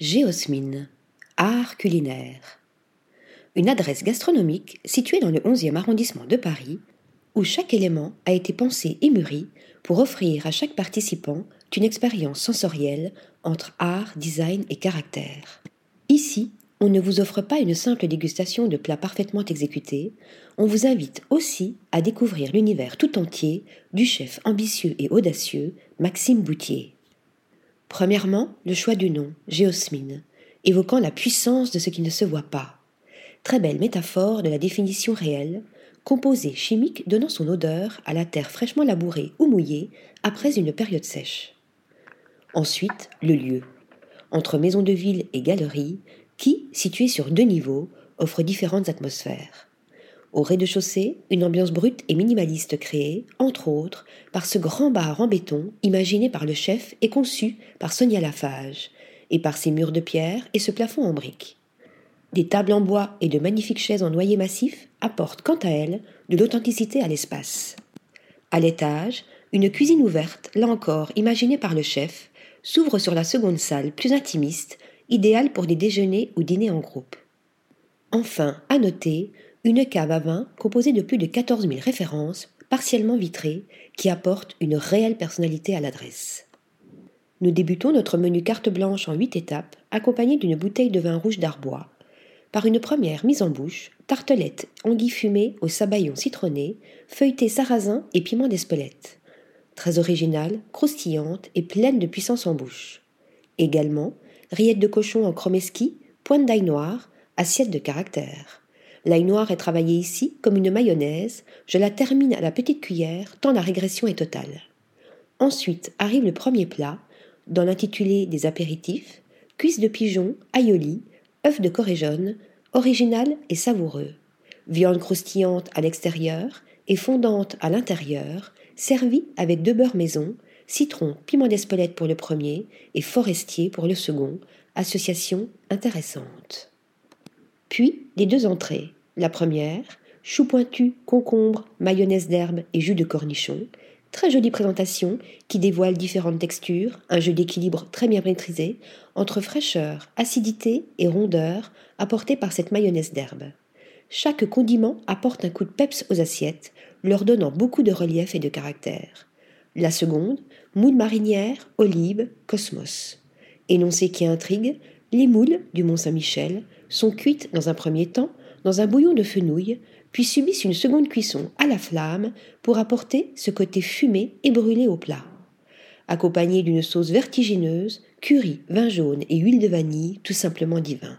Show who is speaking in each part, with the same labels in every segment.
Speaker 1: Géosmine, art culinaire. Une adresse gastronomique située dans le 11e arrondissement de Paris, où chaque élément a été pensé et mûri pour offrir à chaque participant une expérience sensorielle entre art, design et caractère. Ici, on ne vous offre pas une simple dégustation de plats parfaitement exécutés, on vous invite aussi à découvrir l'univers tout entier du chef ambitieux et audacieux Maxime Boutier. Premièrement, le choix du nom, Géosmine, évoquant la puissance de ce qui ne se voit pas. Très belle métaphore de la définition réelle, composé chimique donnant son odeur à la terre fraîchement labourée ou mouillée après une période sèche. Ensuite, le lieu. Entre maison de ville et galerie, qui, situé sur deux niveaux, offre différentes atmosphères. Au rez-de-chaussée, une ambiance brute et minimaliste créée, entre autres, par ce grand bar en béton imaginé par le chef et conçu par Sonia Lafage, et par ses murs de pierre et ce plafond en briques. Des tables en bois et de magnifiques chaises en noyer massif apportent quant à elles de l'authenticité à l'espace. À l'étage, une cuisine ouverte, là encore imaginée par le chef, s'ouvre sur la seconde salle plus intimiste idéal pour des déjeuners ou dîners en groupe. Enfin, à noter, une cave à vin composée de plus de 14 000 références, partiellement vitrées, qui apporte une réelle personnalité à l'adresse. Nous débutons notre menu carte blanche en huit étapes, accompagné d'une bouteille de vin rouge d'Arbois. Par une première mise en bouche, tartelette, anguille fumée au sabayon citronné, feuilleté sarrasin et piment d'Espelette. Très originale, croustillante et pleine de puissance en bouche. Également, rillettes de cochon en chromeski, pointe d'ail noir, assiette de caractère. L'ail noir est travaillé ici comme une mayonnaise, je la termine à la petite cuillère tant la régression est totale. Ensuite arrive le premier plat, dans l'intitulé des apéritifs, cuisses de pigeon, aioli, œufs de corée original et savoureux, viande croustillante à l'extérieur et fondante à l'intérieur, servie avec deux beurres maison, citron, piment d'Espelette pour le premier et forestier pour le second, association intéressante. Puis les deux entrées. La première, chou pointu, concombre, mayonnaise d'herbe et jus de cornichon. Très jolie présentation qui dévoile différentes textures, un jeu d'équilibre très bien maîtrisé entre fraîcheur, acidité et rondeur apportée par cette mayonnaise d'herbe. Chaque condiment apporte un coup de peps aux assiettes, leur donnant beaucoup de relief et de caractère. La seconde, moules marinières, olives, cosmos. Énoncé qui intrigue, les moules du Mont Saint-Michel sont cuites dans un premier temps dans un bouillon de fenouil, puis subissent une seconde cuisson à la flamme pour apporter ce côté fumé et brûlé au plat. Accompagné d'une sauce vertigineuse, curry, vin jaune et huile de vanille, tout simplement divin.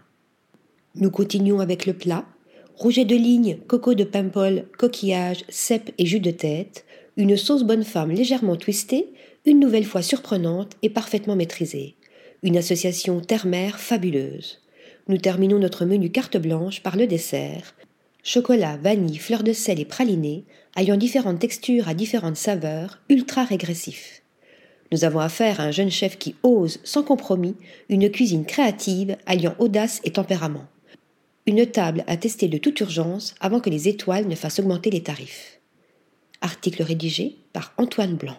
Speaker 1: Nous continuons avec le plat. Rouget de ligne, coco de paimpol, coquillage, cèpe et jus de tête, une sauce bonne femme légèrement twistée, une nouvelle fois surprenante et parfaitement maîtrisée. Une association terre-mer fabuleuse. Nous terminons notre menu carte blanche par le dessert. Chocolat, vanille, fleur de sel et praliné, ayant différentes textures à différentes saveurs, ultra régressif. Nous avons affaire à un jeune chef qui ose, sans compromis, une cuisine créative alliant audace et tempérament. Une table à tester de toute urgence avant que les étoiles ne fassent augmenter les tarifs. Article rédigé par Antoine Blanc.